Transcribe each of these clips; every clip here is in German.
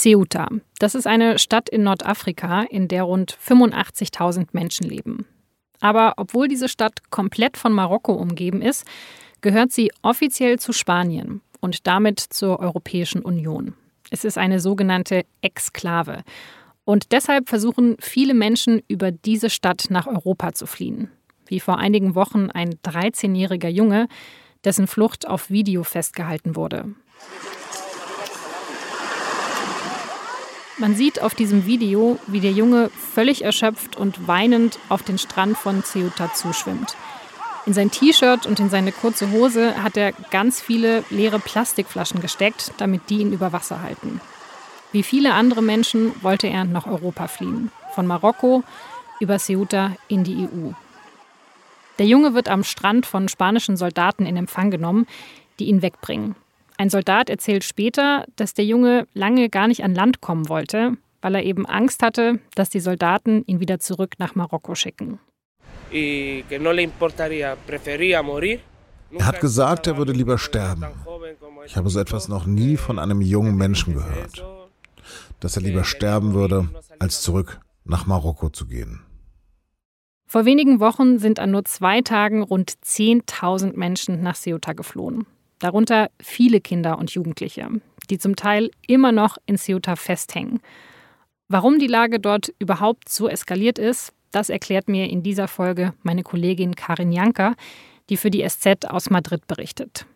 Ceuta. Das ist eine Stadt in Nordafrika, in der rund 85.000 Menschen leben. Aber obwohl diese Stadt komplett von Marokko umgeben ist, gehört sie offiziell zu Spanien und damit zur Europäischen Union. Es ist eine sogenannte Exklave. Und deshalb versuchen viele Menschen über diese Stadt nach Europa zu fliehen. Wie vor einigen Wochen ein 13-jähriger Junge, dessen Flucht auf Video festgehalten wurde. Man sieht auf diesem Video, wie der Junge völlig erschöpft und weinend auf den Strand von Ceuta zuschwimmt. In sein T-Shirt und in seine kurze Hose hat er ganz viele leere Plastikflaschen gesteckt, damit die ihn über Wasser halten. Wie viele andere Menschen wollte er nach Europa fliehen. Von Marokko über Ceuta in die EU. Der Junge wird am Strand von spanischen Soldaten in Empfang genommen, die ihn wegbringen. Ein Soldat erzählt später, dass der Junge lange gar nicht an Land kommen wollte, weil er eben Angst hatte, dass die Soldaten ihn wieder zurück nach Marokko schicken. Er hat gesagt, er würde lieber sterben. Ich habe so etwas noch nie von einem jungen Menschen gehört. Dass er lieber sterben würde, als zurück nach Marokko zu gehen. Vor wenigen Wochen sind an nur zwei Tagen rund 10.000 Menschen nach Ceuta geflohen darunter viele Kinder und Jugendliche, die zum Teil immer noch in Ceuta festhängen. Warum die Lage dort überhaupt so eskaliert ist, das erklärt mir in dieser Folge meine Kollegin Karin Janka, die für die SZ aus Madrid berichtet.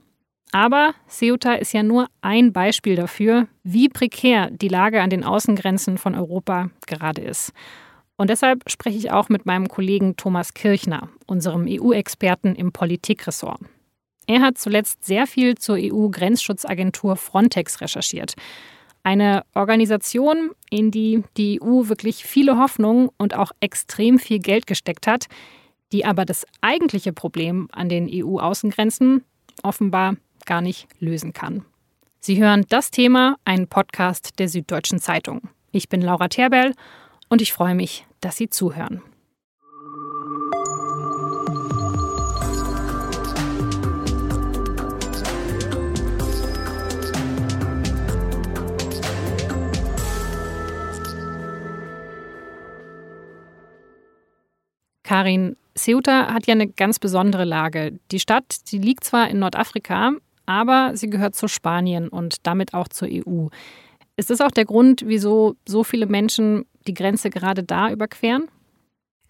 Aber Ceuta ist ja nur ein Beispiel dafür, wie prekär die Lage an den Außengrenzen von Europa gerade ist. Und deshalb spreche ich auch mit meinem Kollegen Thomas Kirchner, unserem EU-Experten im Politikressort. Er hat zuletzt sehr viel zur EU-Grenzschutzagentur Frontex recherchiert. Eine Organisation, in die die EU wirklich viele Hoffnungen und auch extrem viel Geld gesteckt hat, die aber das eigentliche Problem an den EU-Außengrenzen offenbar gar nicht lösen kann. Sie hören das Thema, einen Podcast der Süddeutschen Zeitung. Ich bin Laura Terbell und ich freue mich, dass Sie zuhören. Karin, Ceuta hat ja eine ganz besondere Lage. Die Stadt, die liegt zwar in Nordafrika, aber sie gehört zu Spanien und damit auch zur EU. Ist das auch der Grund, wieso so viele Menschen die Grenze gerade da überqueren?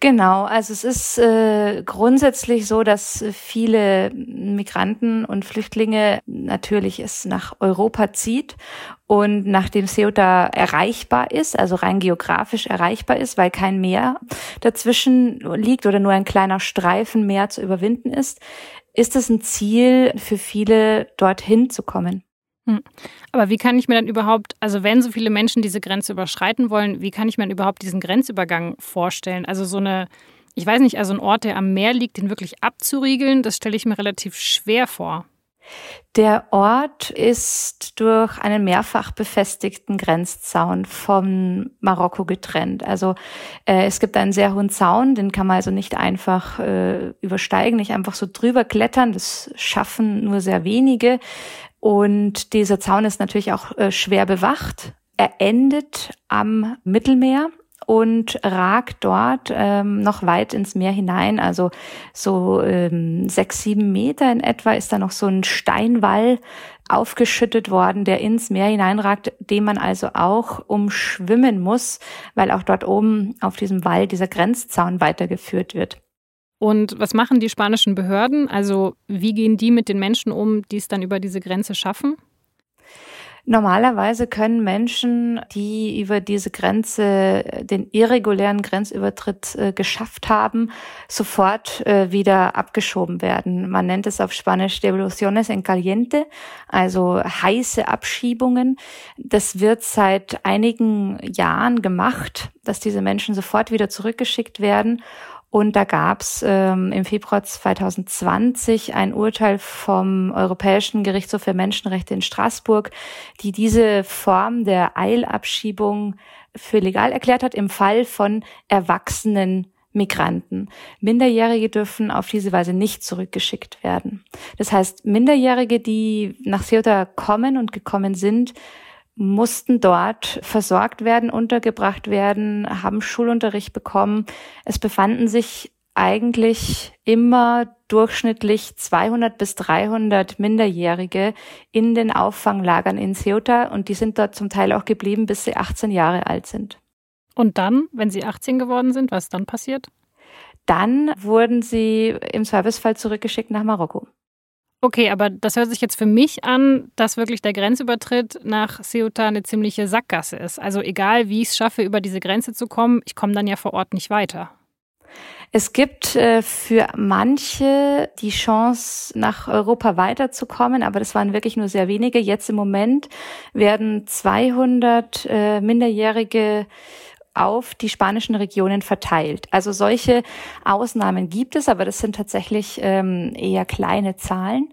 Genau, also es ist äh, grundsätzlich so, dass viele Migranten und Flüchtlinge natürlich es nach Europa zieht und nachdem Ceuta erreichbar ist, also rein geografisch erreichbar ist, weil kein Meer dazwischen liegt oder nur ein kleiner Streifen Meer zu überwinden ist, ist es ein Ziel für viele, dorthin zu kommen. Hm. Aber wie kann ich mir dann überhaupt, also wenn so viele Menschen diese Grenze überschreiten wollen, wie kann ich mir dann überhaupt diesen Grenzübergang vorstellen? Also so eine, ich weiß nicht, also ein Ort, der am Meer liegt, den wirklich abzuriegeln, das stelle ich mir relativ schwer vor. Der Ort ist durch einen mehrfach befestigten Grenzzaun von Marokko getrennt. Also äh, es gibt einen sehr hohen Zaun, den kann man also nicht einfach äh, übersteigen, nicht einfach so drüber klettern. Das schaffen nur sehr wenige. Und dieser Zaun ist natürlich auch äh, schwer bewacht. Er endet am Mittelmeer und ragt dort ähm, noch weit ins Meer hinein. Also so ähm, sechs, sieben Meter in etwa ist da noch so ein Steinwall aufgeschüttet worden, der ins Meer hineinragt, den man also auch umschwimmen muss, weil auch dort oben auf diesem Wall dieser Grenzzaun weitergeführt wird. Und was machen die spanischen Behörden? Also wie gehen die mit den Menschen um, die es dann über diese Grenze schaffen? Normalerweise können Menschen, die über diese Grenze den irregulären Grenzübertritt äh, geschafft haben, sofort äh, wieder abgeschoben werden. Man nennt es auf Spanisch Devoluciones en caliente, also heiße Abschiebungen. Das wird seit einigen Jahren gemacht, dass diese Menschen sofort wieder zurückgeschickt werden. Und da gab es ähm, im Februar 2020 ein Urteil vom Europäischen Gerichtshof für Menschenrechte in Straßburg, die diese Form der Eilabschiebung für legal erklärt hat im Fall von erwachsenen Migranten. Minderjährige dürfen auf diese Weise nicht zurückgeschickt werden. Das heißt, Minderjährige, die nach Ceuta kommen und gekommen sind, mussten dort versorgt werden, untergebracht werden, haben Schulunterricht bekommen. Es befanden sich eigentlich immer durchschnittlich 200 bis 300 Minderjährige in den Auffanglagern in Ceuta und die sind dort zum Teil auch geblieben, bis sie 18 Jahre alt sind. Und dann, wenn sie 18 geworden sind, was dann passiert? Dann wurden sie im Servicefall zurückgeschickt nach Marokko. Okay, aber das hört sich jetzt für mich an, dass wirklich der Grenzübertritt nach Ceuta eine ziemliche Sackgasse ist. Also egal, wie ich es schaffe, über diese Grenze zu kommen, ich komme dann ja vor Ort nicht weiter. Es gibt äh, für manche die Chance, nach Europa weiterzukommen, aber das waren wirklich nur sehr wenige. Jetzt im Moment werden 200 äh, Minderjährige auf die spanischen Regionen verteilt. Also solche Ausnahmen gibt es, aber das sind tatsächlich ähm, eher kleine Zahlen.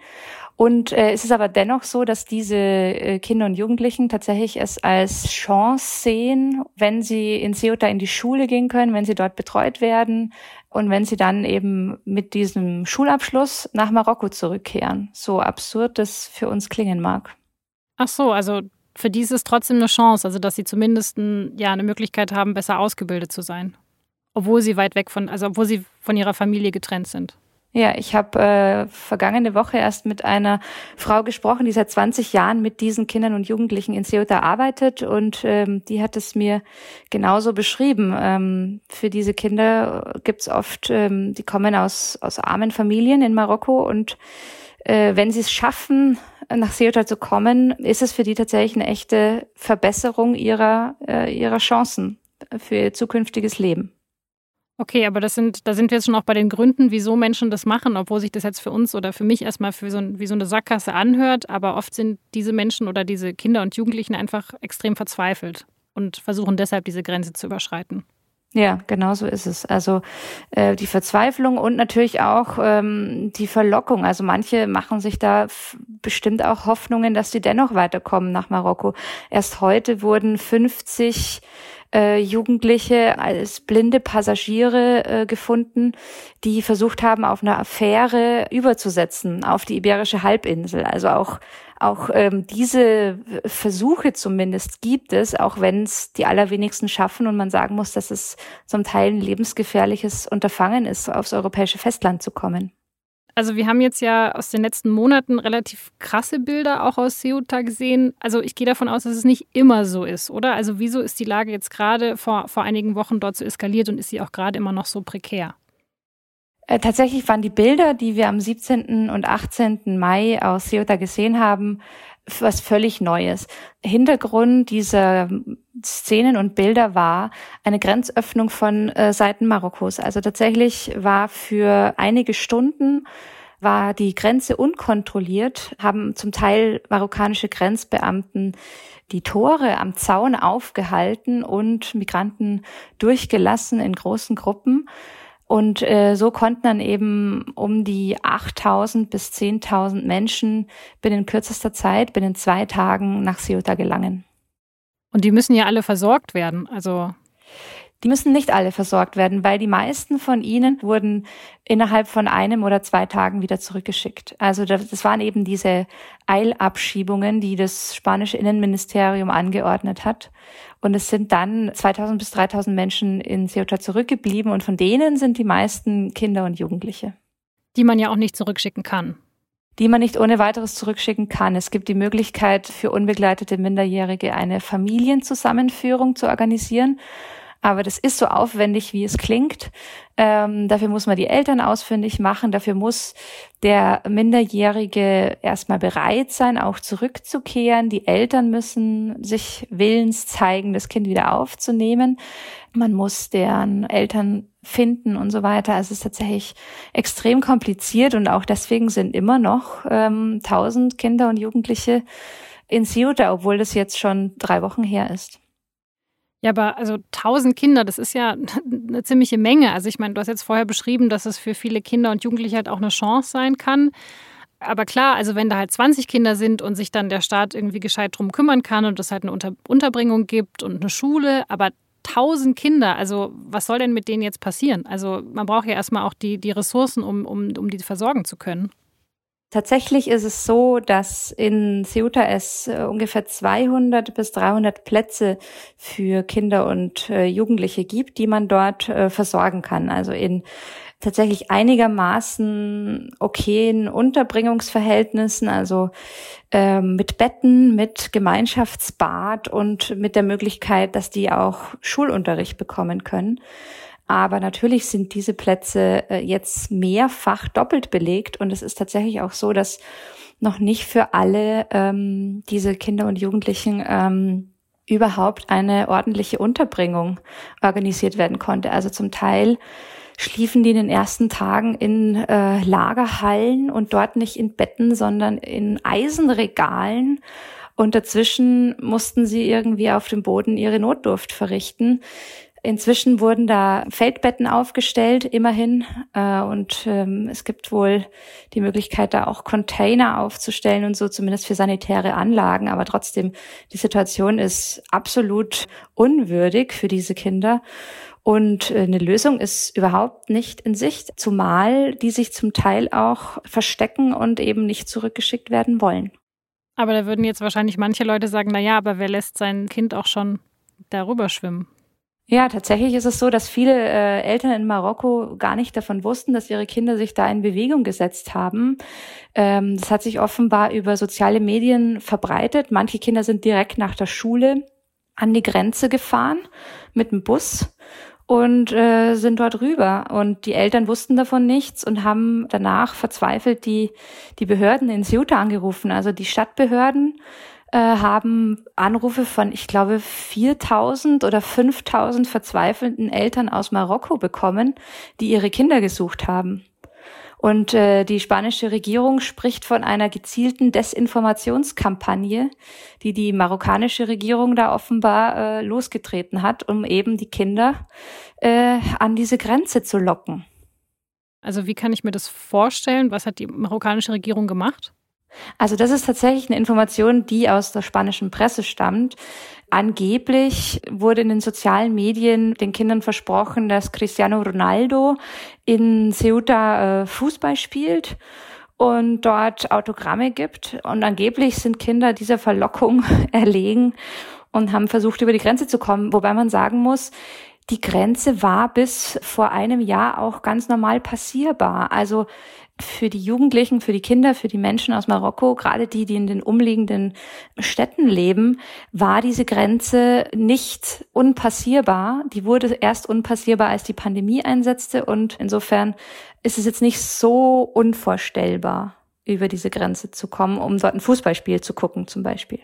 Und äh, es ist aber dennoch so, dass diese äh, Kinder und Jugendlichen tatsächlich es als Chance sehen, wenn sie in Ceuta in die Schule gehen können, wenn sie dort betreut werden und wenn sie dann eben mit diesem Schulabschluss nach Marokko zurückkehren. So absurd das für uns klingen mag. Ach so, also für die ist es trotzdem eine Chance, also dass sie zumindest ja, eine Möglichkeit haben, besser ausgebildet zu sein. Obwohl sie weit weg von, also obwohl sie von ihrer Familie getrennt sind. Ja, ich habe äh, vergangene Woche erst mit einer Frau gesprochen, die seit 20 Jahren mit diesen Kindern und Jugendlichen in Ceuta arbeitet und ähm, die hat es mir genauso beschrieben. Ähm, für diese Kinder gibt's oft, ähm, die kommen aus, aus armen Familien in Marokko und äh, wenn sie es schaffen, nach Ceuta zu kommen, ist es für die tatsächlich eine echte Verbesserung ihrer, äh, ihrer Chancen für ihr zukünftiges Leben. Okay, aber das sind, da sind wir jetzt schon auch bei den Gründen, wieso Menschen das machen, obwohl sich das jetzt für uns oder für mich erstmal für so, wie so eine Sackgasse anhört. Aber oft sind diese Menschen oder diese Kinder und Jugendlichen einfach extrem verzweifelt und versuchen deshalb diese Grenze zu überschreiten. Ja, genau so ist es. Also äh, die Verzweiflung und natürlich auch ähm, die Verlockung. Also manche machen sich da bestimmt auch Hoffnungen, dass sie dennoch weiterkommen nach Marokko. Erst heute wurden 50 äh, Jugendliche als blinde Passagiere äh, gefunden, die versucht haben, auf einer Affäre überzusetzen auf die Iberische Halbinsel. Also auch auch ähm, diese Versuche zumindest gibt es, auch wenn es die allerwenigsten schaffen und man sagen muss, dass es zum Teil ein lebensgefährliches Unterfangen ist, aufs europäische Festland zu kommen. Also wir haben jetzt ja aus den letzten Monaten relativ krasse Bilder auch aus Ceuta gesehen. Also ich gehe davon aus, dass es nicht immer so ist, oder? Also wieso ist die Lage jetzt gerade vor, vor einigen Wochen dort so eskaliert und ist sie auch gerade immer noch so prekär? Äh, tatsächlich waren die Bilder, die wir am 17. und 18. Mai aus Ceuta gesehen haben, was völlig Neues. Hintergrund dieser Szenen und Bilder war eine Grenzöffnung von äh, Seiten Marokkos. Also tatsächlich war für einige Stunden war die Grenze unkontrolliert, haben zum Teil marokkanische Grenzbeamten die Tore am Zaun aufgehalten und Migranten durchgelassen in großen Gruppen. Und äh, so konnten dann eben um die 8000 bis 10.000 Menschen binnen kürzester Zeit, binnen zwei Tagen nach Ceuta gelangen. Und die müssen ja alle versorgt werden. Also die müssen nicht alle versorgt werden, weil die meisten von ihnen wurden innerhalb von einem oder zwei Tagen wieder zurückgeschickt. Also das waren eben diese Eilabschiebungen, die das spanische Innenministerium angeordnet hat. Und es sind dann 2000 bis 3000 Menschen in Ceuta zurückgeblieben und von denen sind die meisten Kinder und Jugendliche. Die man ja auch nicht zurückschicken kann die man nicht ohne weiteres zurückschicken kann. Es gibt die Möglichkeit für unbegleitete Minderjährige eine Familienzusammenführung zu organisieren. Aber das ist so aufwendig, wie es klingt. Ähm, dafür muss man die Eltern ausfindig machen. Dafür muss der Minderjährige erstmal bereit sein, auch zurückzukehren. Die Eltern müssen sich willens zeigen, das Kind wieder aufzunehmen. Man muss deren Eltern finden und so weiter. Also es ist tatsächlich extrem kompliziert und auch deswegen sind immer noch ähm, tausend Kinder und Jugendliche in Ceuta, obwohl das jetzt schon drei Wochen her ist. Ja, aber also 1000 Kinder, das ist ja eine ziemliche Menge. Also ich meine, du hast jetzt vorher beschrieben, dass es für viele Kinder und Jugendliche halt auch eine Chance sein kann. Aber klar, also wenn da halt 20 Kinder sind und sich dann der Staat irgendwie gescheit drum kümmern kann und es halt eine Unter Unterbringung gibt und eine Schule, aber 1000 Kinder, also was soll denn mit denen jetzt passieren? Also man braucht ja erstmal auch die, die Ressourcen, um, um, um die versorgen zu können. Tatsächlich ist es so, dass in Ceuta es äh, ungefähr 200 bis 300 Plätze für Kinder und äh, Jugendliche gibt, die man dort äh, versorgen kann. Also in tatsächlich einigermaßen okayen Unterbringungsverhältnissen, also ähm, mit Betten, mit Gemeinschaftsbad und mit der Möglichkeit, dass die auch Schulunterricht bekommen können. Aber natürlich sind diese Plätze äh, jetzt mehrfach doppelt belegt und es ist tatsächlich auch so, dass noch nicht für alle ähm, diese Kinder und Jugendlichen ähm, überhaupt eine ordentliche Unterbringung organisiert werden konnte. Also zum Teil schliefen die in den ersten Tagen in äh, Lagerhallen und dort nicht in Betten, sondern in Eisenregalen. Und dazwischen mussten sie irgendwie auf dem Boden ihre Notdurft verrichten. Inzwischen wurden da Feldbetten aufgestellt, immerhin. Äh, und ähm, es gibt wohl die Möglichkeit, da auch Container aufzustellen und so, zumindest für sanitäre Anlagen. Aber trotzdem, die Situation ist absolut unwürdig für diese Kinder. Und äh, eine Lösung ist überhaupt nicht in Sicht, zumal die sich zum Teil auch verstecken und eben nicht zurückgeschickt werden wollen. Aber da würden jetzt wahrscheinlich manche Leute sagen, na ja, aber wer lässt sein Kind auch schon darüber schwimmen? Ja, tatsächlich ist es so, dass viele äh, Eltern in Marokko gar nicht davon wussten, dass ihre Kinder sich da in Bewegung gesetzt haben. Ähm, das hat sich offenbar über soziale Medien verbreitet. Manche Kinder sind direkt nach der Schule an die Grenze gefahren mit dem Bus und äh, sind dort rüber. Und die Eltern wussten davon nichts und haben danach verzweifelt die, die Behörden in Ceuta angerufen, also die Stadtbehörden äh, haben Anrufe von, ich glaube, 4000 oder 5000 verzweifelten Eltern aus Marokko bekommen, die ihre Kinder gesucht haben. Und äh, die spanische Regierung spricht von einer gezielten Desinformationskampagne, die die marokkanische Regierung da offenbar äh, losgetreten hat, um eben die Kinder äh, an diese Grenze zu locken. Also wie kann ich mir das vorstellen? Was hat die marokkanische Regierung gemacht? Also das ist tatsächlich eine Information, die aus der spanischen Presse stammt. Angeblich wurde in den sozialen Medien den Kindern versprochen, dass Cristiano Ronaldo in Ceuta äh, Fußball spielt und dort Autogramme gibt. Und angeblich sind Kinder dieser Verlockung erlegen und haben versucht, über die Grenze zu kommen. Wobei man sagen muss, die Grenze war bis vor einem Jahr auch ganz normal passierbar. Also für die Jugendlichen, für die Kinder, für die Menschen aus Marokko, gerade die, die in den umliegenden Städten leben, war diese Grenze nicht unpassierbar. Die wurde erst unpassierbar, als die Pandemie einsetzte und insofern ist es jetzt nicht so unvorstellbar, über diese Grenze zu kommen, um dort ein Fußballspiel zu gucken zum Beispiel.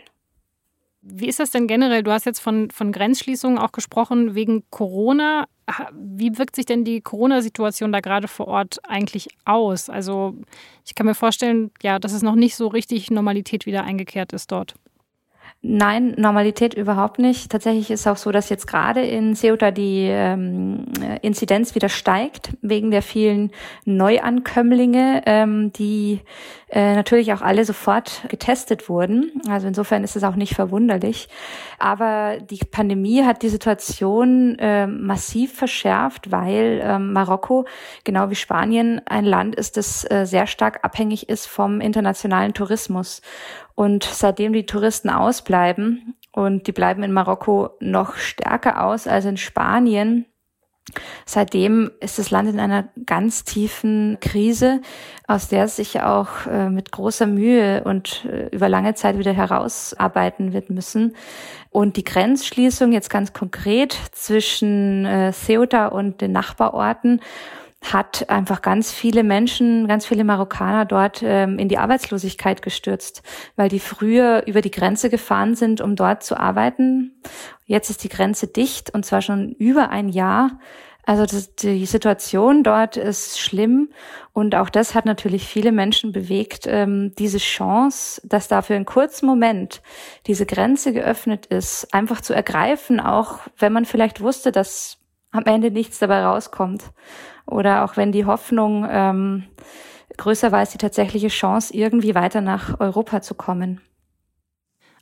Wie ist das denn generell? Du hast jetzt von, von Grenzschließungen auch gesprochen wegen Corona. Wie wirkt sich denn die Corona-Situation da gerade vor Ort eigentlich aus? Also ich kann mir vorstellen, ja, dass es noch nicht so richtig Normalität wieder eingekehrt ist dort. Nein, Normalität überhaupt nicht. Tatsächlich ist auch so, dass jetzt gerade in Ceuta die ähm, Inzidenz wieder steigt, wegen der vielen Neuankömmlinge, ähm, die äh, natürlich auch alle sofort getestet wurden. Also insofern ist es auch nicht verwunderlich. Aber die Pandemie hat die Situation äh, massiv verschärft, weil äh, Marokko, genau wie Spanien, ein Land ist, das äh, sehr stark abhängig ist vom internationalen Tourismus. Und seitdem die Touristen ausbleiben, und die bleiben in Marokko noch stärker aus als in Spanien, Seitdem ist das Land in einer ganz tiefen Krise, aus der es sich auch äh, mit großer Mühe und äh, über lange Zeit wieder herausarbeiten wird müssen. Und die Grenzschließung jetzt ganz konkret zwischen äh, Ceuta und den Nachbarorten hat einfach ganz viele Menschen, ganz viele Marokkaner dort ähm, in die Arbeitslosigkeit gestürzt, weil die früher über die Grenze gefahren sind, um dort zu arbeiten. Jetzt ist die Grenze dicht und zwar schon über ein Jahr. Also das, die Situation dort ist schlimm und auch das hat natürlich viele Menschen bewegt, ähm, diese Chance, dass da für einen kurzen Moment diese Grenze geöffnet ist, einfach zu ergreifen, auch wenn man vielleicht wusste, dass am Ende nichts dabei rauskommt oder auch wenn die Hoffnung ähm, größer war als die tatsächliche Chance, irgendwie weiter nach Europa zu kommen.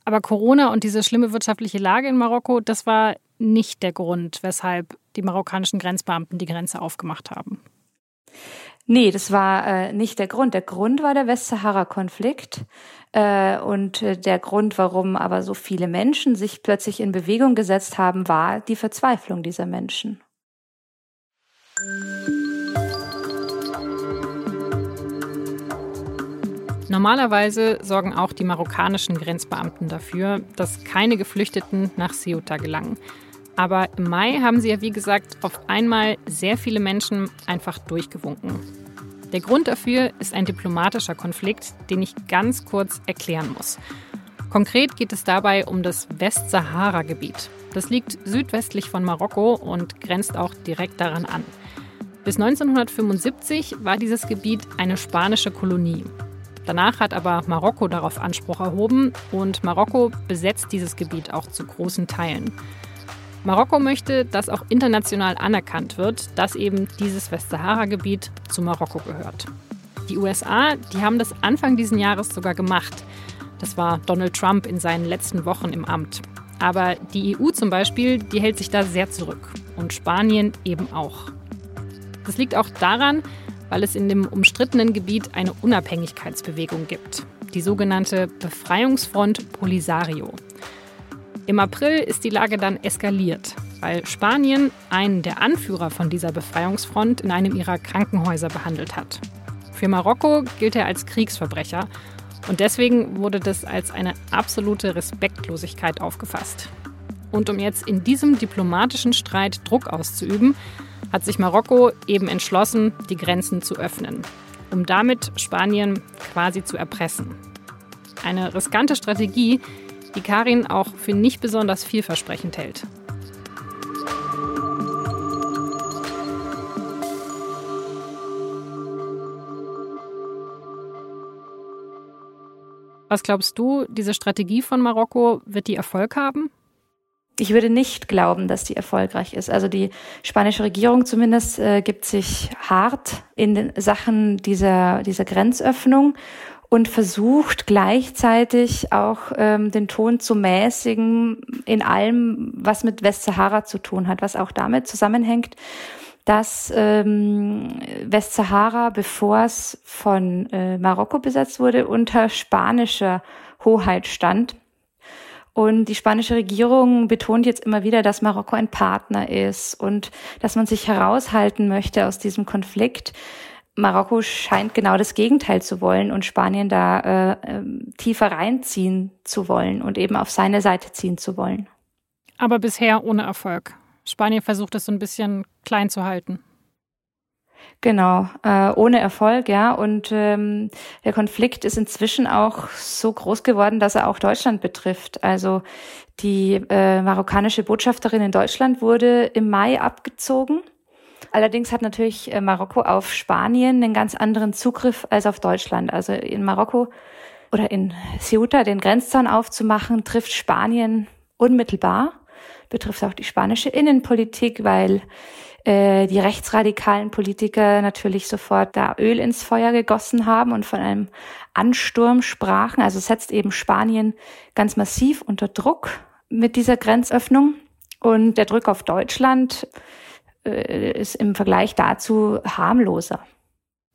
Aber Corona und diese schlimme wirtschaftliche Lage in Marokko, das war nicht der Grund, weshalb die marokkanischen Grenzbeamten die Grenze aufgemacht haben. Nee, das war äh, nicht der Grund. Der Grund war der Westsahara-Konflikt. Äh, und äh, der Grund, warum aber so viele Menschen sich plötzlich in Bewegung gesetzt haben, war die Verzweiflung dieser Menschen. Normalerweise sorgen auch die marokkanischen Grenzbeamten dafür, dass keine Geflüchteten nach Ceuta gelangen. Aber im Mai haben sie ja, wie gesagt, auf einmal sehr viele Menschen einfach durchgewunken. Der Grund dafür ist ein diplomatischer Konflikt, den ich ganz kurz erklären muss. Konkret geht es dabei um das Westsahara-Gebiet. Das liegt südwestlich von Marokko und grenzt auch direkt daran an. Bis 1975 war dieses Gebiet eine spanische Kolonie. Danach hat aber Marokko darauf Anspruch erhoben und Marokko besetzt dieses Gebiet auch zu großen Teilen. Marokko möchte, dass auch international anerkannt wird, dass eben dieses Westsahara-Gebiet zu Marokko gehört. Die USA, die haben das Anfang dieses Jahres sogar gemacht. Das war Donald Trump in seinen letzten Wochen im Amt. Aber die EU zum Beispiel, die hält sich da sehr zurück. Und Spanien eben auch. Das liegt auch daran, weil es in dem umstrittenen Gebiet eine Unabhängigkeitsbewegung gibt. Die sogenannte Befreiungsfront Polisario. Im April ist die Lage dann eskaliert, weil Spanien einen der Anführer von dieser Befreiungsfront in einem ihrer Krankenhäuser behandelt hat. Für Marokko gilt er als Kriegsverbrecher und deswegen wurde das als eine absolute Respektlosigkeit aufgefasst. Und um jetzt in diesem diplomatischen Streit Druck auszuüben, hat sich Marokko eben entschlossen, die Grenzen zu öffnen, um damit Spanien quasi zu erpressen. Eine riskante Strategie, die Karin auch für nicht besonders vielversprechend hält. Was glaubst du, diese Strategie von Marokko, wird die Erfolg haben? Ich würde nicht glauben, dass die erfolgreich ist. Also die spanische Regierung zumindest äh, gibt sich hart in den Sachen dieser, dieser Grenzöffnung und versucht gleichzeitig auch ähm, den Ton zu mäßigen in allem, was mit Westsahara zu tun hat, was auch damit zusammenhängt, dass ähm, Westsahara, bevor es von äh, Marokko besetzt wurde, unter spanischer Hoheit stand. Und die spanische Regierung betont jetzt immer wieder, dass Marokko ein Partner ist und dass man sich heraushalten möchte aus diesem Konflikt. Marokko scheint genau das Gegenteil zu wollen und Spanien da äh, äh, tiefer reinziehen zu wollen und eben auf seine Seite ziehen zu wollen. Aber bisher ohne Erfolg. Spanien versucht es so ein bisschen klein zu halten. Genau, äh, ohne Erfolg, ja. Und ähm, der Konflikt ist inzwischen auch so groß geworden, dass er auch Deutschland betrifft. Also die äh, marokkanische Botschafterin in Deutschland wurde im Mai abgezogen Allerdings hat natürlich äh, Marokko auf Spanien einen ganz anderen Zugriff als auf Deutschland. Also in Marokko oder in Ceuta den Grenzzaun aufzumachen, trifft Spanien unmittelbar, betrifft auch die spanische Innenpolitik, weil äh, die rechtsradikalen Politiker natürlich sofort da Öl ins Feuer gegossen haben und von einem Ansturm sprachen. Also setzt eben Spanien ganz massiv unter Druck mit dieser Grenzöffnung. Und der Druck auf Deutschland äh, ist im Vergleich dazu harmloser.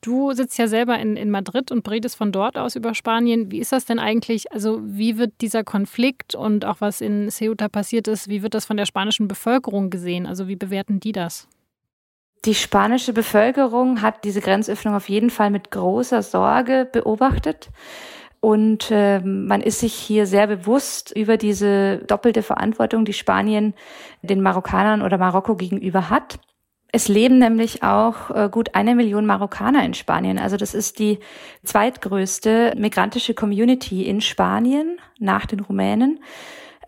Du sitzt ja selber in, in Madrid und redest von dort aus über Spanien. Wie ist das denn eigentlich? Also, wie wird dieser Konflikt und auch was in Ceuta passiert ist, wie wird das von der spanischen Bevölkerung gesehen? Also, wie bewerten die das? Die spanische Bevölkerung hat diese Grenzöffnung auf jeden Fall mit großer Sorge beobachtet. Und äh, man ist sich hier sehr bewusst über diese doppelte Verantwortung, die Spanien den Marokkanern oder Marokko gegenüber hat. Es leben nämlich auch äh, gut eine Million Marokkaner in Spanien. Also das ist die zweitgrößte migrantische Community in Spanien nach den Rumänen.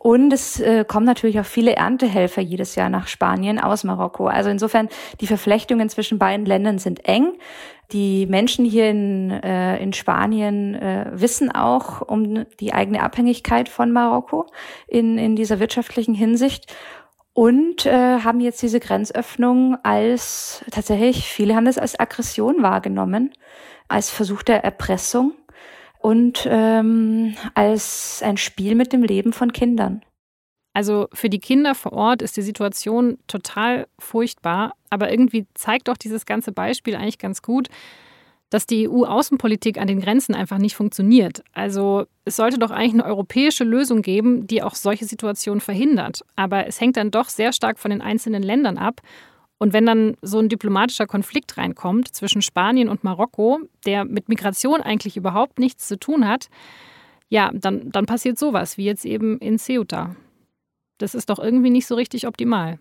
Und es äh, kommen natürlich auch viele Erntehelfer jedes Jahr nach Spanien aus Marokko. Also insofern, die Verflechtungen zwischen beiden Ländern sind eng. Die Menschen hier in, äh, in Spanien äh, wissen auch um die eigene Abhängigkeit von Marokko in, in dieser wirtschaftlichen Hinsicht und äh, haben jetzt diese Grenzöffnung als tatsächlich, viele haben das als Aggression wahrgenommen, als Versuch der Erpressung und ähm, als ein Spiel mit dem Leben von Kindern. Also für die Kinder vor Ort ist die Situation total furchtbar, aber irgendwie zeigt doch dieses ganze Beispiel eigentlich ganz gut, dass die EU-Außenpolitik an den Grenzen einfach nicht funktioniert. Also es sollte doch eigentlich eine europäische Lösung geben, die auch solche Situationen verhindert. Aber es hängt dann doch sehr stark von den einzelnen Ländern ab. Und wenn dann so ein diplomatischer Konflikt reinkommt zwischen Spanien und Marokko, der mit Migration eigentlich überhaupt nichts zu tun hat, ja, dann, dann passiert sowas, wie jetzt eben in Ceuta. Das ist doch irgendwie nicht so richtig optimal.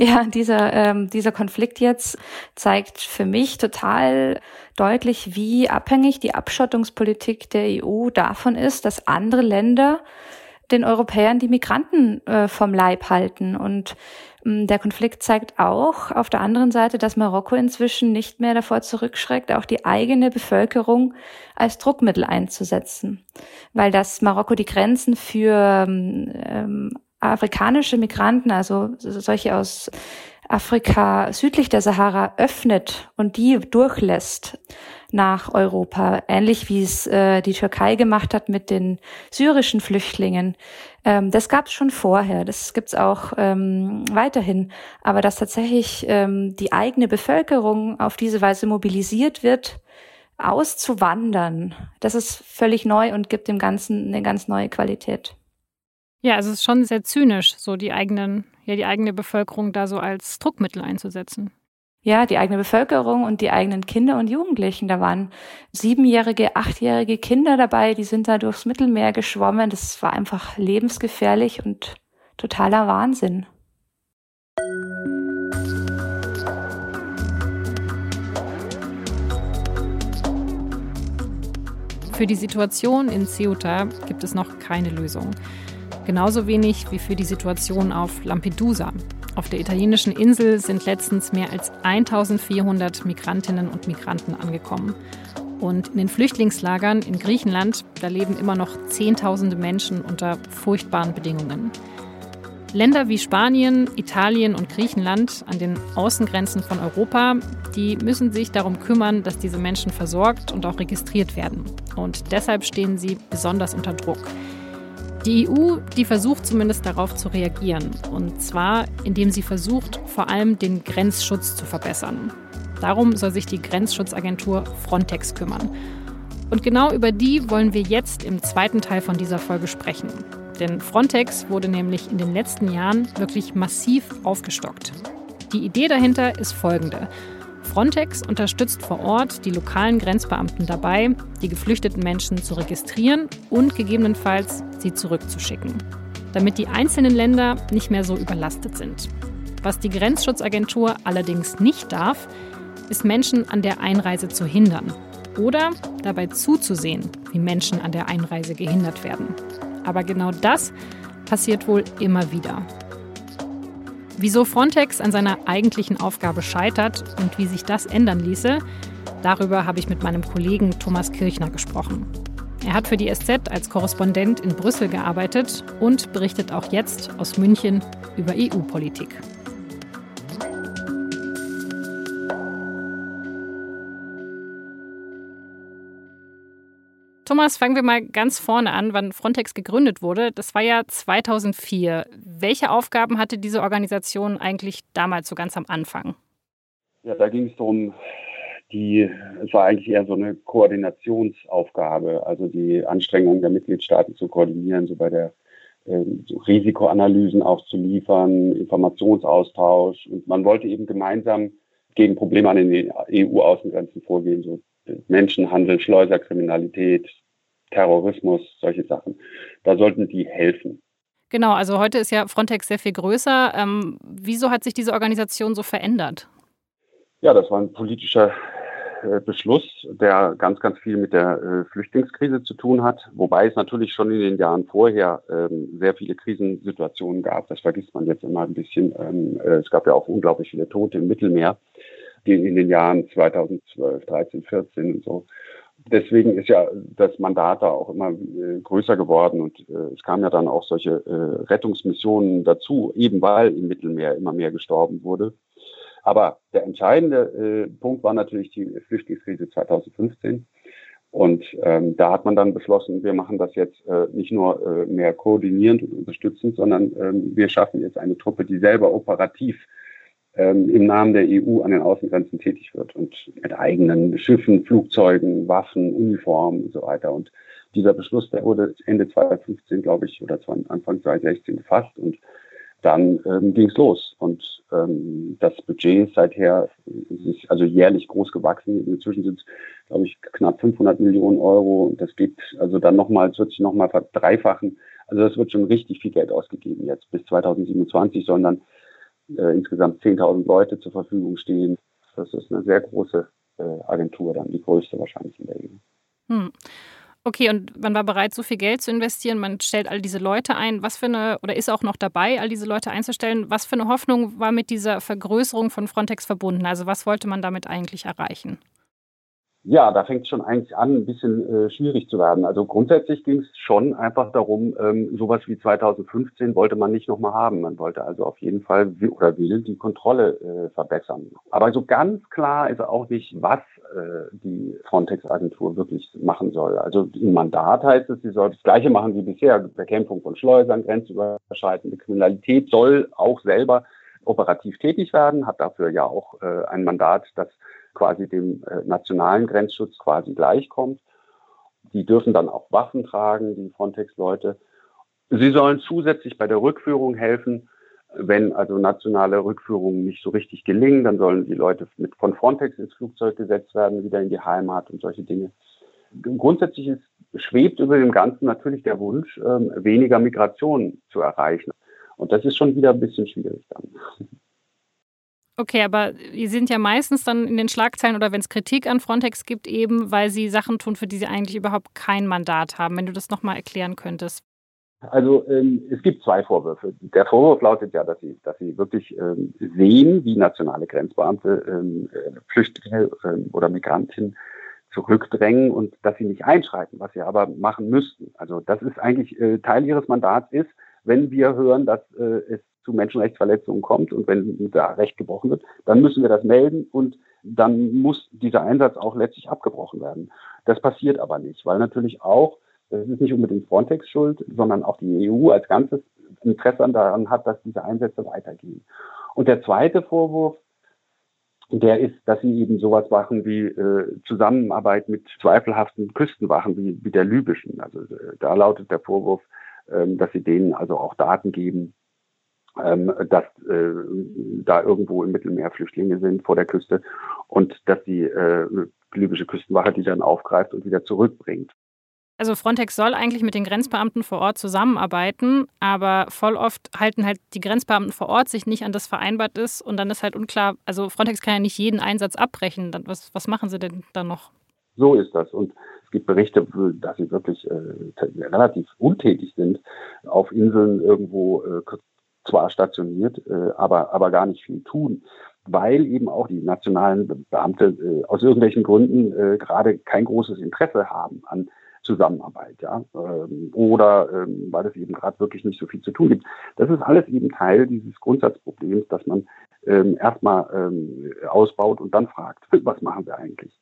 Ja, dieser, ähm, dieser Konflikt jetzt zeigt für mich total deutlich, wie abhängig die Abschottungspolitik der EU davon ist, dass andere Länder den Europäern die Migranten äh, vom Leib halten. Und ähm, der Konflikt zeigt auch auf der anderen Seite, dass Marokko inzwischen nicht mehr davor zurückschreckt, auch die eigene Bevölkerung als Druckmittel einzusetzen. Weil das Marokko die Grenzen für ähm, afrikanische Migranten, also solche aus Afrika südlich der Sahara öffnet und die durchlässt nach Europa, ähnlich wie es äh, die Türkei gemacht hat mit den syrischen Flüchtlingen. Ähm, das gab es schon vorher, das gibt es auch ähm, weiterhin. Aber dass tatsächlich ähm, die eigene Bevölkerung auf diese Weise mobilisiert wird, auszuwandern, das ist völlig neu und gibt dem Ganzen eine ganz neue Qualität. Ja, also es ist schon sehr zynisch, so die eigenen, ja, die eigene Bevölkerung da so als Druckmittel einzusetzen. Ja, die eigene Bevölkerung und die eigenen Kinder und Jugendlichen. Da waren siebenjährige, achtjährige Kinder dabei, die sind da durchs Mittelmeer geschwommen. Das war einfach lebensgefährlich und totaler Wahnsinn. Für die Situation in Ceuta gibt es noch keine Lösung. Genauso wenig wie für die Situation auf Lampedusa. Auf der italienischen Insel sind letztens mehr als 1400 Migrantinnen und Migranten angekommen. Und in den Flüchtlingslagern in Griechenland, da leben immer noch Zehntausende Menschen unter furchtbaren Bedingungen. Länder wie Spanien, Italien und Griechenland an den Außengrenzen von Europa, die müssen sich darum kümmern, dass diese Menschen versorgt und auch registriert werden. Und deshalb stehen sie besonders unter Druck. Die EU, die versucht zumindest darauf zu reagieren. Und zwar, indem sie versucht, vor allem den Grenzschutz zu verbessern. Darum soll sich die Grenzschutzagentur Frontex kümmern. Und genau über die wollen wir jetzt im zweiten Teil von dieser Folge sprechen. Denn Frontex wurde nämlich in den letzten Jahren wirklich massiv aufgestockt. Die Idee dahinter ist folgende. Frontex unterstützt vor Ort die lokalen Grenzbeamten dabei, die geflüchteten Menschen zu registrieren und gegebenenfalls sie zurückzuschicken, damit die einzelnen Länder nicht mehr so überlastet sind. Was die Grenzschutzagentur allerdings nicht darf, ist Menschen an der Einreise zu hindern oder dabei zuzusehen, wie Menschen an der Einreise gehindert werden. Aber genau das passiert wohl immer wieder. Wieso Frontex an seiner eigentlichen Aufgabe scheitert und wie sich das ändern ließe, darüber habe ich mit meinem Kollegen Thomas Kirchner gesprochen. Er hat für die SZ als Korrespondent in Brüssel gearbeitet und berichtet auch jetzt aus München über EU-Politik. Thomas, fangen wir mal ganz vorne an, wann Frontex gegründet wurde. Das war ja 2004. Welche Aufgaben hatte diese Organisation eigentlich damals so ganz am Anfang? Ja, da ging es darum, die, es war eigentlich eher so eine Koordinationsaufgabe, also die Anstrengungen der Mitgliedstaaten zu koordinieren, so bei der ähm, so Risikoanalysen auch zu liefern, Informationsaustausch. Und man wollte eben gemeinsam gegen Probleme an den EU-Außengrenzen vorgehen, so Menschenhandel, Schleuserkriminalität, Terrorismus, solche Sachen. Da sollten die helfen. Genau, also heute ist ja Frontex sehr viel größer. Ähm, wieso hat sich diese Organisation so verändert? Ja, das war ein politischer äh, Beschluss, der ganz, ganz viel mit der äh, Flüchtlingskrise zu tun hat, wobei es natürlich schon in den Jahren vorher ähm, sehr viele Krisensituationen gab. Das vergisst man jetzt immer ein bisschen. Ähm, äh, es gab ja auch unglaublich viele Tote im Mittelmeer in den Jahren 2012, 13, 14 und so. Deswegen ist ja das Mandat da auch immer äh, größer geworden und äh, es kamen ja dann auch solche äh, Rettungsmissionen dazu, eben weil im Mittelmeer immer mehr gestorben wurde. Aber der entscheidende Punkt war natürlich die Flüchtlingskrise 2015. Und ähm, da hat man dann beschlossen, wir machen das jetzt äh, nicht nur äh, mehr koordinierend und unterstützend, sondern ähm, wir schaffen jetzt eine Truppe, die selber operativ ähm, im Namen der EU an den Außengrenzen tätig wird und mit eigenen Schiffen, Flugzeugen, Waffen, Uniformen und so weiter. Und dieser Beschluss, der wurde Ende 2015, glaube ich, oder Anfang 2016 gefasst und dann ähm, ging es los. Und ähm, das Budget ist seither ist also jährlich groß gewachsen. Inzwischen sind es, glaube ich, knapp 500 Millionen Euro. Und das geht also dann nochmal, es wird sich nochmal verdreifachen. Also das wird schon richtig viel Geld ausgegeben jetzt. Bis 2027 sollen dann äh, insgesamt 10.000 Leute zur Verfügung stehen. Das ist eine sehr große äh, Agentur, dann die größte wahrscheinlich in der EU. Hm. Okay, und man war bereit, so viel Geld zu investieren. Man stellt all diese Leute ein. Was für eine, oder ist auch noch dabei, all diese Leute einzustellen? Was für eine Hoffnung war mit dieser Vergrößerung von Frontex verbunden? Also, was wollte man damit eigentlich erreichen? Ja, da fängt es schon eigentlich an, ein bisschen äh, schwierig zu werden. Also grundsätzlich ging es schon einfach darum, ähm, sowas wie 2015 wollte man nicht nochmal haben. Man wollte also auf jeden Fall oder will die Kontrolle äh, verbessern. Aber so ganz klar ist auch nicht, was äh, die Frontex-Agentur wirklich machen soll. Also im Mandat heißt es, sie soll das Gleiche machen wie bisher. Bekämpfung von Schleusern, grenzüberschreitende Kriminalität soll auch selber operativ tätig werden, hat dafür ja auch äh, ein Mandat, das quasi dem äh, nationalen Grenzschutz quasi gleichkommt. Die dürfen dann auch Waffen tragen, die Frontex-Leute. Sie sollen zusätzlich bei der Rückführung helfen. Wenn also nationale Rückführungen nicht so richtig gelingen, dann sollen die Leute mit von Frontex ins Flugzeug gesetzt werden, wieder in die Heimat und solche Dinge. Grundsätzlich ist, schwebt über dem Ganzen natürlich der Wunsch, ähm, weniger Migration zu erreichen. Und das ist schon wieder ein bisschen schwierig dann. Okay, aber die sind ja meistens dann in den Schlagzeilen oder wenn es Kritik an Frontex gibt, eben weil sie Sachen tun, für die sie eigentlich überhaupt kein Mandat haben. Wenn du das nochmal erklären könntest. Also ähm, es gibt zwei Vorwürfe. Der Vorwurf lautet ja, dass sie, dass sie wirklich ähm, sehen, wie nationale Grenzbeamte ähm, äh, Flüchtlinge ähm, oder Migrantinnen zurückdrängen und dass sie nicht einschreiten, was sie aber machen müssten. Also das ist eigentlich äh, Teil ihres Mandats ist, wenn wir hören, dass äh, es zu Menschenrechtsverletzungen kommt und wenn da Recht gebrochen wird, dann müssen wir das melden und dann muss dieser Einsatz auch letztlich abgebrochen werden. Das passiert aber nicht, weil natürlich auch, das ist nicht unbedingt Frontex schuld, sondern auch die EU als Ganzes Interesse daran hat, dass diese Einsätze weitergehen. Und der zweite Vorwurf, der ist, dass sie eben sowas machen wie äh, Zusammenarbeit mit zweifelhaften Küstenwachen wie, wie der libyschen. Also äh, da lautet der Vorwurf, dass sie denen also auch Daten geben, ähm, dass äh, da irgendwo im Mittelmeer Flüchtlinge sind vor der Küste und dass die äh, libysche Küstenwache die dann aufgreift und wieder zurückbringt. Also Frontex soll eigentlich mit den Grenzbeamten vor Ort zusammenarbeiten, aber voll oft halten halt die Grenzbeamten vor Ort sich nicht an das vereinbart ist und dann ist halt unklar, also Frontex kann ja nicht jeden Einsatz abbrechen. Dann, was, was machen sie denn dann noch? So ist das. Und es gibt Berichte, dass sie wirklich äh, relativ untätig sind, auf Inseln irgendwo äh, zwar stationiert, äh, aber, aber gar nicht viel tun, weil eben auch die nationalen Beamte äh, aus irgendwelchen Gründen äh, gerade kein großes Interesse haben an Zusammenarbeit, ja, ähm, oder ähm, weil es eben gerade wirklich nicht so viel zu tun gibt. Das ist alles eben Teil dieses Grundsatzproblems, dass man ähm, erstmal ähm, ausbaut und dann fragt, was machen wir eigentlich?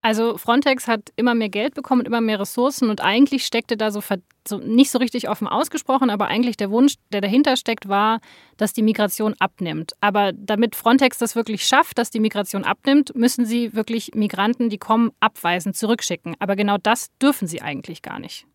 Also Frontex hat immer mehr Geld bekommen, immer mehr Ressourcen und eigentlich steckte da so, so, nicht so richtig offen ausgesprochen, aber eigentlich der Wunsch, der dahinter steckt, war, dass die Migration abnimmt. Aber damit Frontex das wirklich schafft, dass die Migration abnimmt, müssen sie wirklich Migranten, die kommen, abweisen, zurückschicken. Aber genau das dürfen sie eigentlich gar nicht.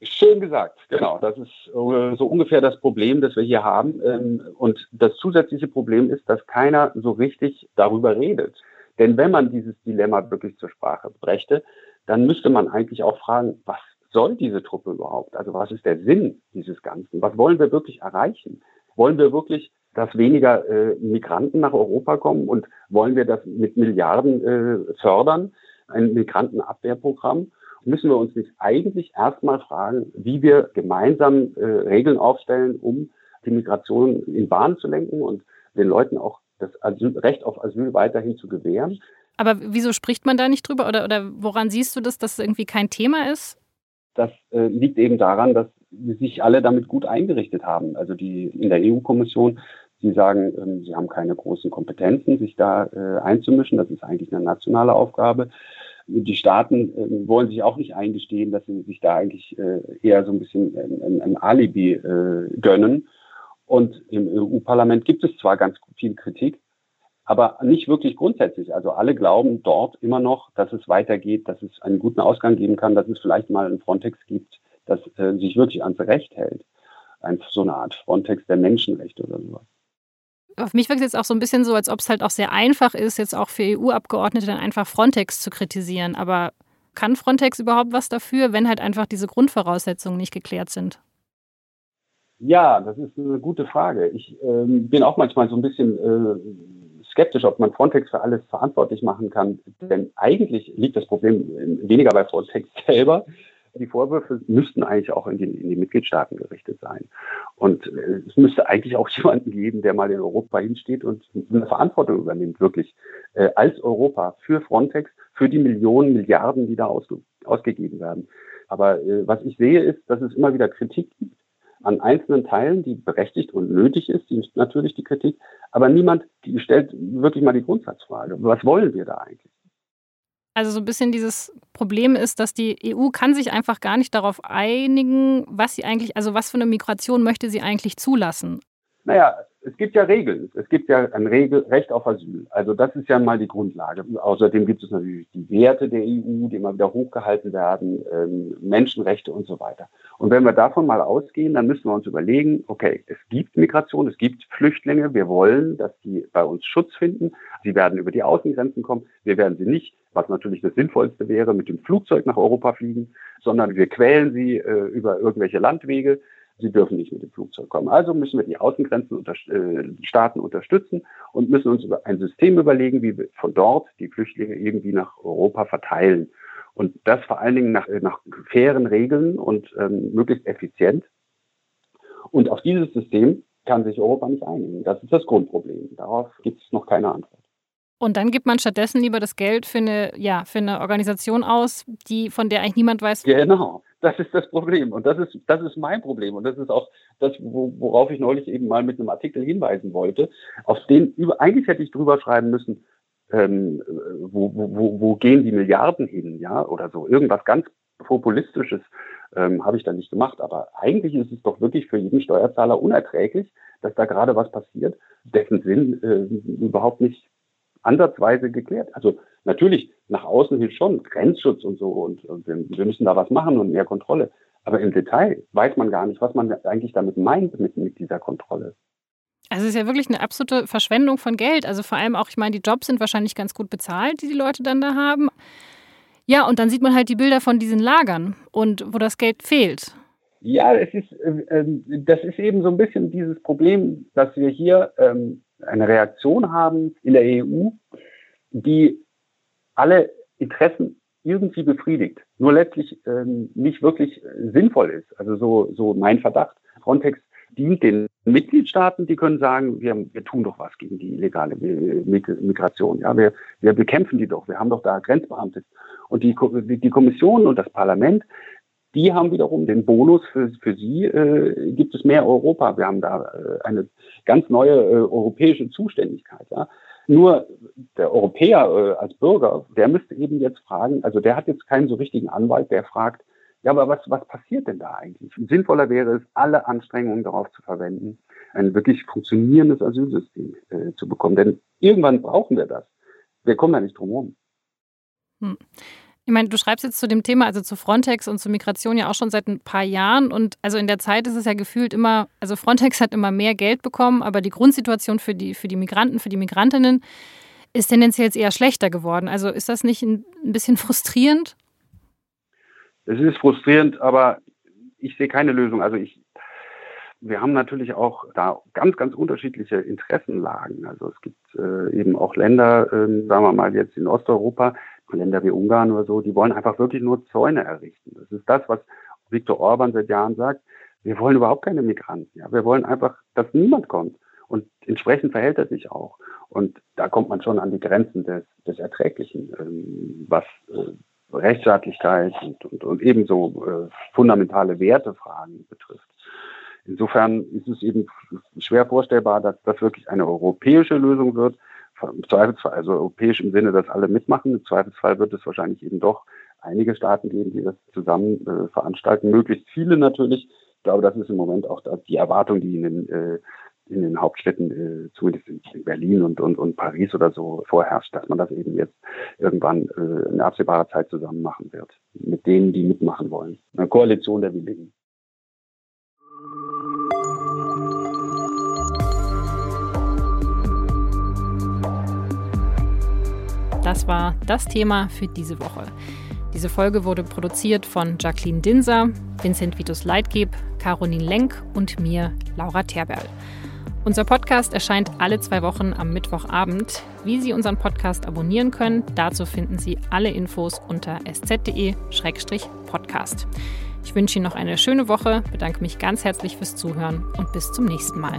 Schön gesagt, genau. Das ist äh, so ungefähr das Problem, das wir hier haben. Ähm, und das zusätzliche Problem ist, dass keiner so richtig darüber redet. Denn wenn man dieses Dilemma wirklich zur Sprache brächte, dann müsste man eigentlich auch fragen, was soll diese Truppe überhaupt? Also was ist der Sinn dieses Ganzen? Was wollen wir wirklich erreichen? Wollen wir wirklich, dass weniger äh, Migranten nach Europa kommen und wollen wir das mit Milliarden äh, fördern, ein Migrantenabwehrprogramm? Müssen wir uns nicht eigentlich erstmal fragen, wie wir gemeinsam äh, Regeln aufstellen, um die Migration in Bahn zu lenken und den Leuten auch das Asyl, Recht auf Asyl weiterhin zu gewähren. Aber wieso spricht man da nicht drüber? Oder, oder woran siehst du das, dass das irgendwie kein Thema ist? Das äh, liegt eben daran, dass sich alle damit gut eingerichtet haben. Also die in der EU-Kommission, sie sagen, ähm, sie haben keine großen Kompetenzen, sich da äh, einzumischen. Das ist eigentlich eine nationale Aufgabe. die Staaten äh, wollen sich auch nicht eingestehen, dass sie sich da eigentlich äh, eher so ein bisschen ein, ein Alibi äh, gönnen. Und im EU-Parlament gibt es zwar ganz viel Kritik, aber nicht wirklich grundsätzlich. Also alle glauben dort immer noch, dass es weitergeht, dass es einen guten Ausgang geben kann, dass es vielleicht mal einen Frontex gibt, das äh, sich wirklich ans Recht hält. Ein, so eine Art Frontex der Menschenrechte oder sowas auf mich wirkt es jetzt auch so ein bisschen so, als ob es halt auch sehr einfach ist, jetzt auch für EU-Abgeordnete dann einfach Frontex zu kritisieren. Aber kann Frontex überhaupt was dafür, wenn halt einfach diese Grundvoraussetzungen nicht geklärt sind? Ja, das ist eine gute Frage. Ich ähm, bin auch manchmal so ein bisschen äh, skeptisch, ob man Frontex für alles verantwortlich machen kann. Denn eigentlich liegt das Problem weniger bei Frontex selber, die Vorwürfe müssten eigentlich auch in die, in die Mitgliedstaaten gerichtet sein. Und äh, es müsste eigentlich auch jemanden geben, der mal in Europa hinsteht und eine Verantwortung übernimmt, wirklich äh, als Europa für Frontex, für die Millionen, Milliarden, die da ausge, ausgegeben werden. Aber äh, was ich sehe, ist, dass es immer wieder Kritik gibt an einzelnen Teilen, die berechtigt und nötig ist, die ist natürlich die Kritik, aber niemand die stellt wirklich mal die Grundsatzfrage. Was wollen wir da eigentlich? Also so ein bisschen dieses Problem ist, dass die EU kann sich einfach gar nicht darauf einigen, was sie eigentlich, also was für eine Migration möchte sie eigentlich zulassen. Naja, es gibt ja Regeln. Es gibt ja ein Regel, Recht auf Asyl. Also das ist ja mal die Grundlage. Außerdem gibt es natürlich die Werte der EU, die immer wieder hochgehalten werden, ähm, Menschenrechte und so weiter. Und wenn wir davon mal ausgehen, dann müssen wir uns überlegen, okay, es gibt Migration, es gibt Flüchtlinge, wir wollen, dass die bei uns Schutz finden. Sie werden über die Außengrenzen kommen, wir werden sie nicht, was natürlich das Sinnvollste wäre, mit dem Flugzeug nach Europa fliegen, sondern wir quälen sie äh, über irgendwelche Landwege sie dürfen nicht mit dem Flugzeug kommen. Also müssen wir die Außengrenzen unter, äh, Staaten unterstützen und müssen uns über ein System überlegen, wie wir von dort die Flüchtlinge irgendwie nach Europa verteilen. Und das vor allen Dingen nach, äh, nach fairen Regeln und ähm, möglichst effizient. Und auf dieses System kann sich Europa nicht einigen. Das ist das Grundproblem. Darauf gibt es noch keine Antwort. Und dann gibt man stattdessen lieber das Geld für eine, ja, für eine Organisation aus, die, von der eigentlich niemand weiß. Genau. Das ist das Problem. Und das ist, das ist mein Problem. Und das ist auch das, worauf ich neulich eben mal mit einem Artikel hinweisen wollte. Auf den, über, eigentlich hätte ich drüber schreiben müssen, ähm, wo, wo, wo gehen die Milliarden hin, ja, oder so. Irgendwas ganz Populistisches ähm, habe ich da nicht gemacht. Aber eigentlich ist es doch wirklich für jeden Steuerzahler unerträglich, dass da gerade was passiert, dessen Sinn äh, überhaupt nicht ansatzweise geklärt. Also natürlich, nach außen hin schon Grenzschutz und so und, und wir, müssen da was machen und mehr Kontrolle. Aber im Detail weiß man gar nicht, was man eigentlich damit meint mit, mit dieser Kontrolle. Also es ist ja wirklich eine absolute Verschwendung von Geld. Also vor allem auch, ich meine, die Jobs sind wahrscheinlich ganz gut bezahlt, die die Leute dann da haben. Ja, und dann sieht man halt die Bilder von diesen Lagern und wo das Geld fehlt. Ja, es ist, äh, ähm, das ist eben so ein bisschen dieses Problem, dass wir hier ähm, eine Reaktion haben in der EU, die alle Interessen irgendwie befriedigt, nur letztlich ähm, nicht wirklich sinnvoll ist. Also so, so mein Verdacht. Frontex dient den Mitgliedstaaten, die können sagen, wir, wir tun doch was gegen die illegale Migration. Ja, wir, wir bekämpfen die doch. Wir haben doch da Grenzbeamte. Und die, die Kommission und das Parlament, die haben wiederum den Bonus für, für sie, äh, gibt es mehr Europa. Wir haben da äh, eine ganz neue äh, europäische Zuständigkeit. Ja. Nur der Europäer äh, als Bürger, der müsste eben jetzt fragen, also der hat jetzt keinen so richtigen Anwalt, der fragt, ja, aber was, was passiert denn da eigentlich? Sinnvoller wäre es, alle Anstrengungen darauf zu verwenden, ein wirklich funktionierendes Asylsystem äh, zu bekommen. Denn irgendwann brauchen wir das. Wir kommen da nicht drum herum. Hm. Ich meine, du schreibst jetzt zu dem Thema, also zu Frontex und zu Migration ja auch schon seit ein paar Jahren. Und also in der Zeit ist es ja gefühlt immer, also Frontex hat immer mehr Geld bekommen, aber die Grundsituation für die, für die Migranten, für die Migrantinnen ist tendenziell jetzt eher schlechter geworden. Also ist das nicht ein, bisschen frustrierend? Es ist frustrierend, aber ich sehe keine Lösung. Also ich, wir haben natürlich auch da ganz, ganz unterschiedliche Interessenlagen. Also es gibt äh, eben auch Länder, äh, sagen wir mal jetzt in Osteuropa, Länder wie Ungarn oder so, die wollen einfach wirklich nur Zäune errichten. Das ist das, was Viktor Orban seit Jahren sagt. Wir wollen überhaupt keine Migranten. Ja. Wir wollen einfach, dass niemand kommt. Und entsprechend verhält er sich auch. Und da kommt man schon an die Grenzen des, des Erträglichen, ähm, was äh, Rechtsstaatlichkeit und, und, und ebenso äh, fundamentale Wertefragen betrifft. Insofern ist es eben schwer vorstellbar, dass das wirklich eine europäische Lösung wird. Im Zweifelsfall, also europäisch im Sinne, dass alle mitmachen. Im Zweifelsfall wird es wahrscheinlich eben doch einige Staaten geben, die das zusammen äh, veranstalten. Möglichst viele natürlich. Ich glaube, das ist im Moment auch die Erwartung, die in den, äh, in den Hauptstädten, äh, zumindest in Berlin und, und, und Paris oder so, vorherrscht, dass man das eben jetzt irgendwann äh, in absehbarer Zeit zusammen machen wird. Mit denen, die mitmachen wollen. Eine Koalition der Willigen. Das war das Thema für diese Woche. Diese Folge wurde produziert von Jacqueline Dinser, Vincent Vitus Leitgeb, Caroline Lenk und mir, Laura Terberl. Unser Podcast erscheint alle zwei Wochen am Mittwochabend. Wie Sie unseren Podcast abonnieren können, dazu finden Sie alle Infos unter sz.de-podcast. Ich wünsche Ihnen noch eine schöne Woche, bedanke mich ganz herzlich fürs Zuhören und bis zum nächsten Mal.